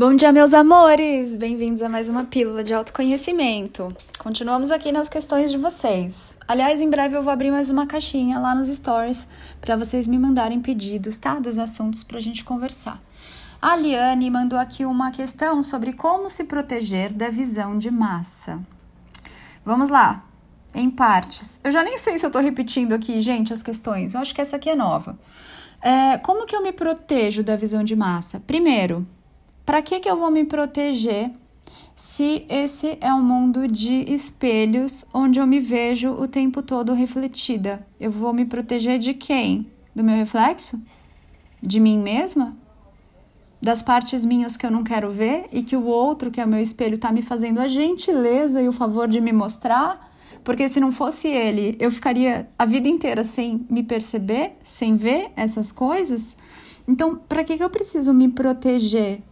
Bom dia, meus amores! Bem-vindos a mais uma pílula de autoconhecimento. Continuamos aqui nas questões de vocês. Aliás, em breve eu vou abrir mais uma caixinha lá nos stories para vocês me mandarem pedidos, tá? Dos assuntos para a gente conversar. A Liane mandou aqui uma questão sobre como se proteger da visão de massa. Vamos lá, em partes. Eu já nem sei se eu tô repetindo aqui, gente, as questões. Eu acho que essa aqui é nova. É, como que eu me protejo da visão de massa? Primeiro, para que, que eu vou me proteger se esse é um mundo de espelhos onde eu me vejo o tempo todo refletida? Eu vou me proteger de quem? Do meu reflexo? De mim mesma? Das partes minhas que eu não quero ver e que o outro, que é o meu espelho, está me fazendo a gentileza e o favor de me mostrar? Porque se não fosse ele, eu ficaria a vida inteira sem me perceber, sem ver essas coisas? Então, para que, que eu preciso me proteger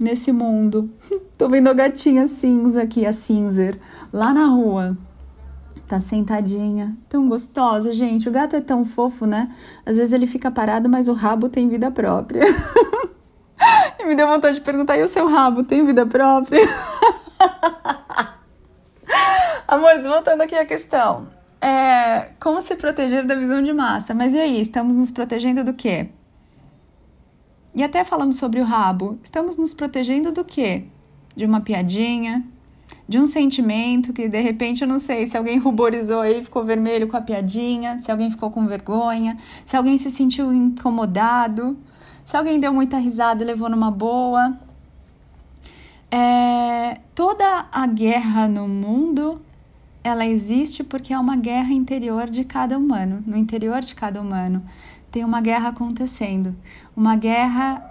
nesse mundo. Tô vendo a gatinha cinza aqui, a cinzer, lá na rua. Tá sentadinha, tão gostosa, gente. O gato é tão fofo, né? Às vezes ele fica parado, mas o rabo tem vida própria. e me deu vontade de perguntar: e o seu rabo tem vida própria? Amores, voltando aqui à questão. É, como se proteger da visão de massa? Mas e aí, estamos nos protegendo do quê? E até falando sobre o rabo, estamos nos protegendo do quê? De uma piadinha, de um sentimento que de repente eu não sei se alguém ruborizou aí, ficou vermelho com a piadinha, se alguém ficou com vergonha, se alguém se sentiu incomodado, se alguém deu muita risada e levou numa boa. É, toda a guerra no mundo ela existe porque é uma guerra interior de cada humano, no interior de cada humano tem uma guerra acontecendo, uma guerra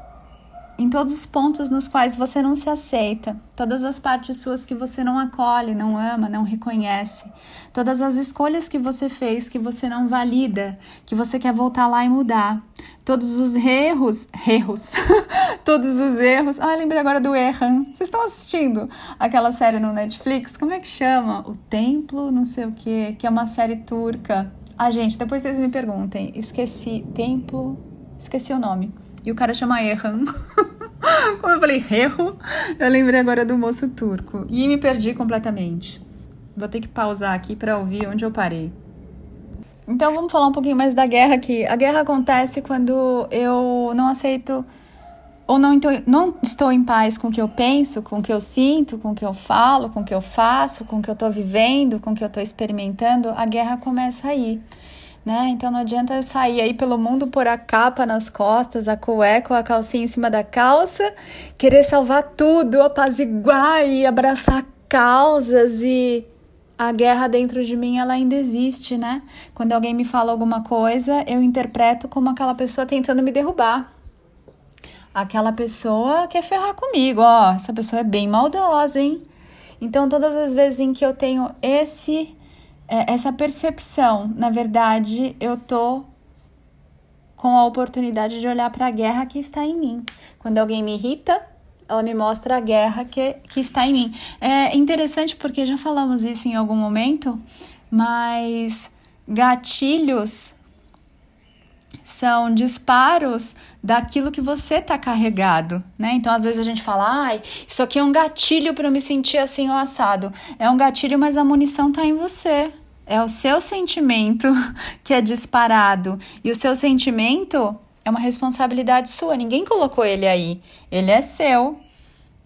em todos os pontos nos quais você não se aceita, todas as partes suas que você não acolhe, não ama, não reconhece, todas as escolhas que você fez que você não valida, que você quer voltar lá e mudar, todos os erros, erros, todos os erros. Ah, lembrei agora do Erran. Vocês estão assistindo aquela série no Netflix? Como é que chama? O Templo, não sei o que, que é uma série turca. Ah, gente, depois vocês me perguntem. Esqueci. Templo. Esqueci o nome. E o cara chama Erhan. Como eu falei, erro, eu lembrei agora do moço turco. E me perdi completamente. Vou ter que pausar aqui para ouvir onde eu parei. Então vamos falar um pouquinho mais da guerra aqui. A guerra acontece quando eu não aceito ou não, não estou em paz com o que eu penso, com o que eu sinto, com o que eu falo, com o que eu faço, com o que eu estou vivendo, com o que eu estou experimentando, a guerra começa aí. Né? Então não adianta sair aí pelo mundo pôr a capa nas costas, a cueca ou a calcinha em cima da calça, querer salvar tudo, apaziguar e abraçar causas e a guerra dentro de mim ela ainda existe, né? Quando alguém me fala alguma coisa, eu interpreto como aquela pessoa tentando me derrubar aquela pessoa quer ferrar comigo, ó, essa pessoa é bem maldosa, hein? Então, todas as vezes em que eu tenho esse é, essa percepção, na verdade, eu tô com a oportunidade de olhar para a guerra que está em mim. Quando alguém me irrita, ela me mostra a guerra que, que está em mim. É interessante porque já falamos isso em algum momento, mas gatilhos são disparos daquilo que você está carregado, né? Então, às vezes a gente fala, ai, isso aqui é um gatilho para eu me sentir assim ou assado. É um gatilho, mas a munição está em você. É o seu sentimento que é disparado. E o seu sentimento é uma responsabilidade sua. Ninguém colocou ele aí. Ele é seu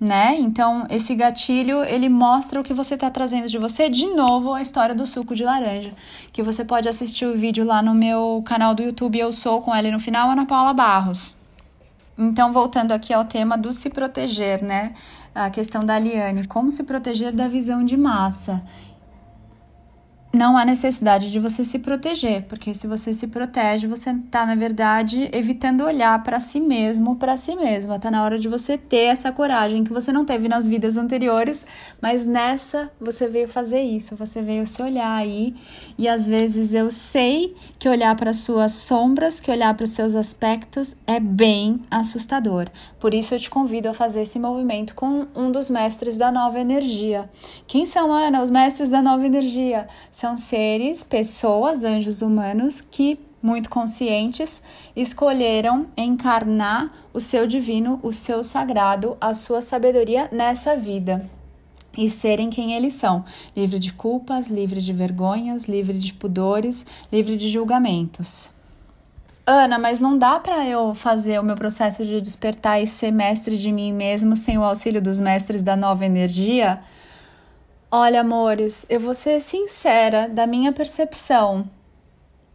né? Então, esse gatilho, ele mostra o que você está trazendo de você. De novo, a história do suco de laranja, que você pode assistir o vídeo lá no meu canal do YouTube, Eu Sou, com ela no final, Ana Paula Barros. Então, voltando aqui ao tema do se proteger, né? A questão da Liane, como se proteger da visão de massa não há necessidade de você se proteger, porque se você se protege, você está, na verdade, evitando olhar para si mesmo, para si mesma. Está na hora de você ter essa coragem que você não teve nas vidas anteriores, mas nessa você veio fazer isso, você veio se olhar aí. E às vezes eu sei que olhar para suas sombras, que olhar para os seus aspectos é bem assustador. Por isso eu te convido a fazer esse movimento com um dos mestres da nova energia. Quem são, Ana, os mestres da nova energia? São seres, pessoas, anjos humanos que muito conscientes, escolheram encarnar o seu divino, o seu sagrado, a sua sabedoria nessa vida e serem quem eles são, livre de culpas, livre de vergonhas, livre de pudores, livre de julgamentos. Ana, mas não dá para eu fazer o meu processo de despertar e ser mestre de mim mesmo sem o auxílio dos mestres da nova energia? Olha, amores, eu vou ser sincera, da minha percepção,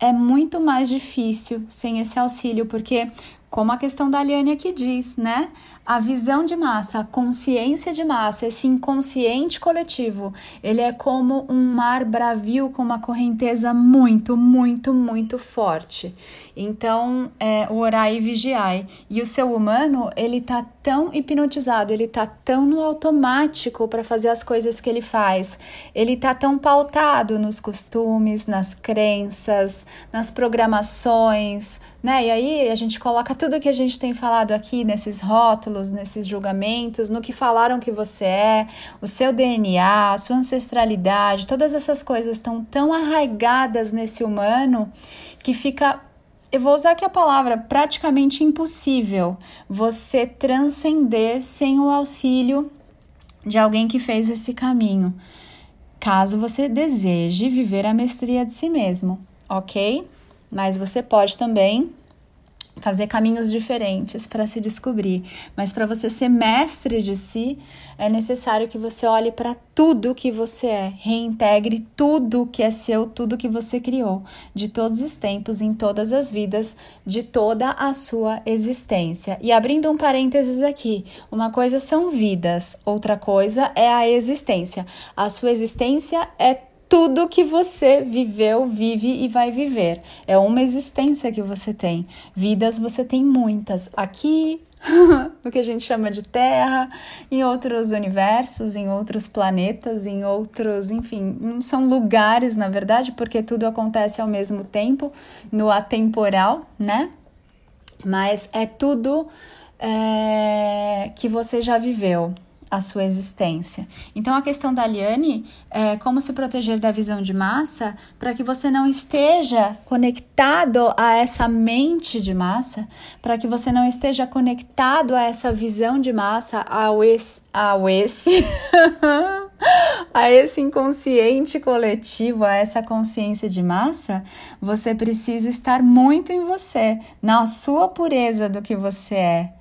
é muito mais difícil sem esse auxílio, porque como a questão da Aliane aqui diz, né? A visão de massa, a consciência de massa, esse inconsciente coletivo, ele é como um mar bravio com uma correnteza muito, muito, muito forte. Então, é, o orai e vigiai. E o seu humano, ele tá tão hipnotizado, ele tá tão no automático para fazer as coisas que ele faz. Ele tá tão pautado nos costumes, nas crenças, nas programações, né? E aí a gente coloca tudo que a gente tem falado aqui nesses rótulos, nesses julgamentos, no que falaram que você é, o seu DNA, a sua ancestralidade, todas essas coisas estão tão arraigadas nesse humano que fica eu vou usar aqui a palavra praticamente impossível você transcender sem o auxílio de alguém que fez esse caminho, caso você deseje viver a mestria de si mesmo, ok? Mas você pode também fazer caminhos diferentes para se descobrir. Mas para você ser mestre de si, é necessário que você olhe para tudo que você é, reintegre tudo que é seu, tudo que você criou, de todos os tempos, em todas as vidas, de toda a sua existência. E abrindo um parênteses aqui, uma coisa são vidas, outra coisa é a existência. A sua existência é tudo que você viveu, vive e vai viver. É uma existência que você tem. Vidas você tem muitas. Aqui, o que a gente chama de Terra, em outros universos, em outros planetas, em outros, enfim, não são lugares, na verdade, porque tudo acontece ao mesmo tempo, no atemporal, né? Mas é tudo é, que você já viveu a sua existência. Então, a questão da Liane é como se proteger da visão de massa para que você não esteja conectado a essa mente de massa, para que você não esteja conectado a essa visão de massa, ao esse, ao esse, a esse inconsciente coletivo, a essa consciência de massa, você precisa estar muito em você, na sua pureza do que você é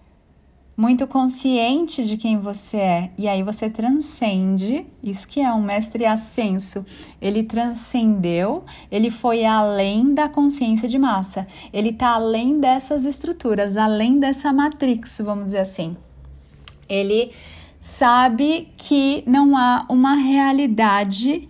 muito consciente de quem você é, e aí você transcende, isso que é um mestre ascenso. Ele transcendeu, ele foi além da consciência de massa. Ele está além dessas estruturas, além dessa matrix, vamos dizer assim. Ele sabe que não há uma realidade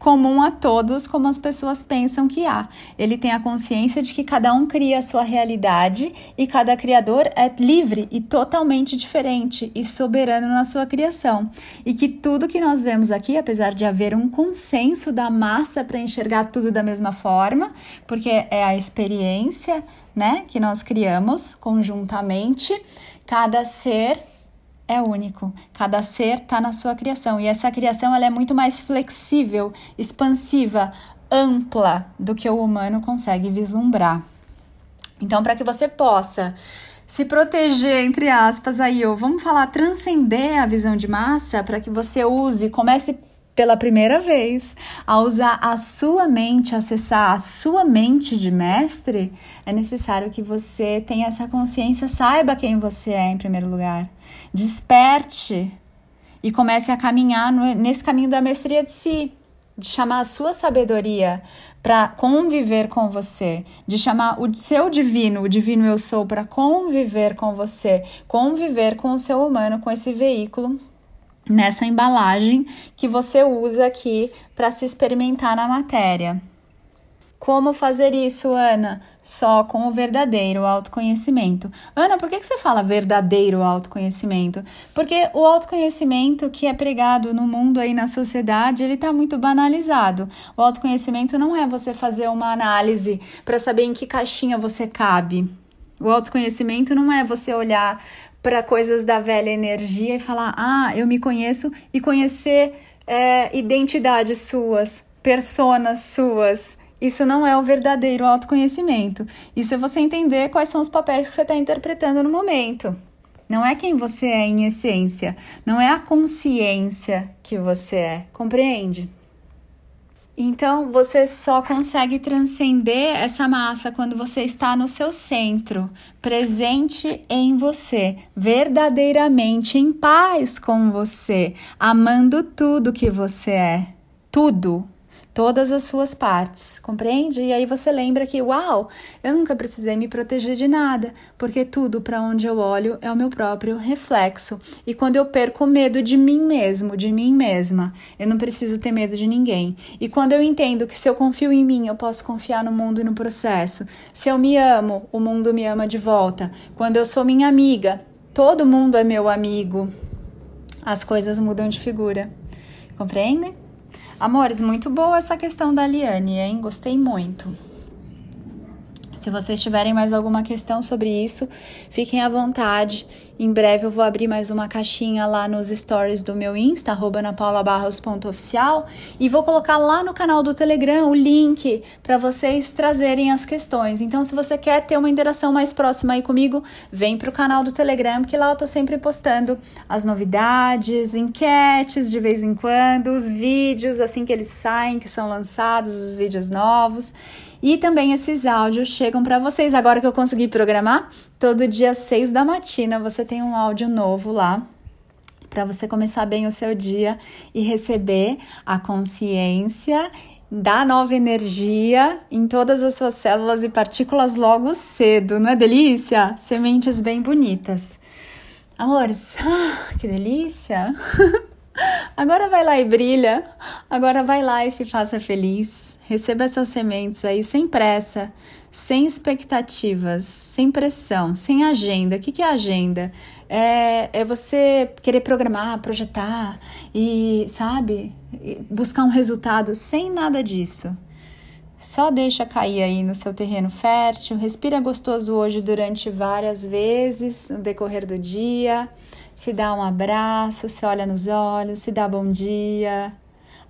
comum a todos, como as pessoas pensam que há. Ele tem a consciência de que cada um cria a sua realidade e cada criador é livre e totalmente diferente e soberano na sua criação. E que tudo que nós vemos aqui, apesar de haver um consenso da massa para enxergar tudo da mesma forma, porque é a experiência, né, que nós criamos conjuntamente, cada ser é único. Cada ser está na sua criação e essa criação ela é muito mais flexível, expansiva, ampla do que o humano consegue vislumbrar. Então, para que você possa se proteger, entre aspas, aí, ó, vamos falar, transcender a visão de massa para que você use, comece pela primeira vez a usar a sua mente, acessar a sua mente de mestre, é necessário que você tenha essa consciência, saiba quem você é em primeiro lugar. Desperte e comece a caminhar no, nesse caminho da mestria de si, de chamar a sua sabedoria para conviver com você, de chamar o seu divino, o divino eu sou, para conviver com você, conviver com o seu humano, com esse veículo nessa embalagem que você usa aqui para se experimentar na matéria. Como fazer isso, Ana? Só com o verdadeiro autoconhecimento. Ana, por que, você fala verdadeiro autoconhecimento? Porque o autoconhecimento que é pregado no mundo aí na sociedade, ele está muito banalizado. O autoconhecimento não é você fazer uma análise para saber em que caixinha você cabe. O autoconhecimento não é você olhar para coisas da velha energia e falar: ah, eu me conheço e conhecer é, identidades suas, personas suas Isso não é o verdadeiro autoconhecimento. Isso é você entender quais são os papéis que você está interpretando no momento. Não é quem você é em essência. Não é a consciência que você é. Compreende? Então, você só consegue transcender essa massa quando você está no seu centro, presente em você, verdadeiramente em paz com você, amando tudo que você é. Tudo todas as suas partes, compreende? E aí você lembra que, uau, eu nunca precisei me proteger de nada, porque tudo para onde eu olho é o meu próprio reflexo. E quando eu perco medo de mim mesmo, de mim mesma, eu não preciso ter medo de ninguém. E quando eu entendo que se eu confio em mim, eu posso confiar no mundo e no processo. Se eu me amo, o mundo me ama de volta. Quando eu sou minha amiga, todo mundo é meu amigo. As coisas mudam de figura. Compreendem? Amores, muito boa essa questão da Liane, hein? Gostei muito. Se vocês tiverem mais alguma questão sobre isso, fiquem à vontade. Em breve eu vou abrir mais uma caixinha lá nos stories do meu Insta, napaulabarros.oficial, e vou colocar lá no canal do Telegram o link para vocês trazerem as questões. Então, se você quer ter uma interação mais próxima aí comigo, vem para o canal do Telegram, que lá eu tô sempre postando as novidades, enquetes de vez em quando, os vídeos assim que eles saem, que são lançados, os vídeos novos. E também esses áudios chegam para vocês agora que eu consegui programar. Todo dia 6 da matina você tem um áudio novo lá para você começar bem o seu dia e receber a consciência da nova energia em todas as suas células e partículas logo cedo, não é delícia? Sementes bem bonitas. Amores, ah, que delícia! Agora vai lá e brilha. Agora vai lá e se faça feliz. Receba essas sementes aí sem pressa, sem expectativas, sem pressão, sem agenda. O que, que é agenda? É, é você querer programar, projetar e, sabe, buscar um resultado sem nada disso. Só deixa cair aí no seu terreno fértil, respira gostoso hoje durante várias vezes no decorrer do dia se dá um abraço, se olha nos olhos, se dá bom dia,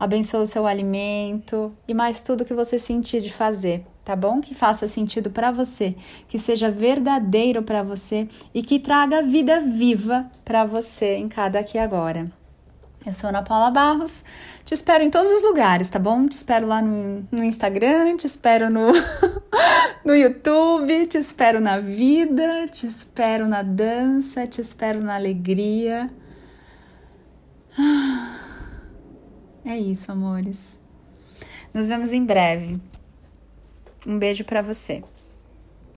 abençoa o seu alimento e mais tudo que você sentir de fazer, tá bom? Que faça sentido para você, que seja verdadeiro para você e que traga vida viva para você em cada aqui agora. Eu sou Ana Paula Barros, te espero em todos os lugares, tá bom? Te espero lá no, no Instagram, te espero no, no YouTube, te espero na vida, te espero na dança, te espero na alegria. É isso, amores. Nos vemos em breve. Um beijo para você.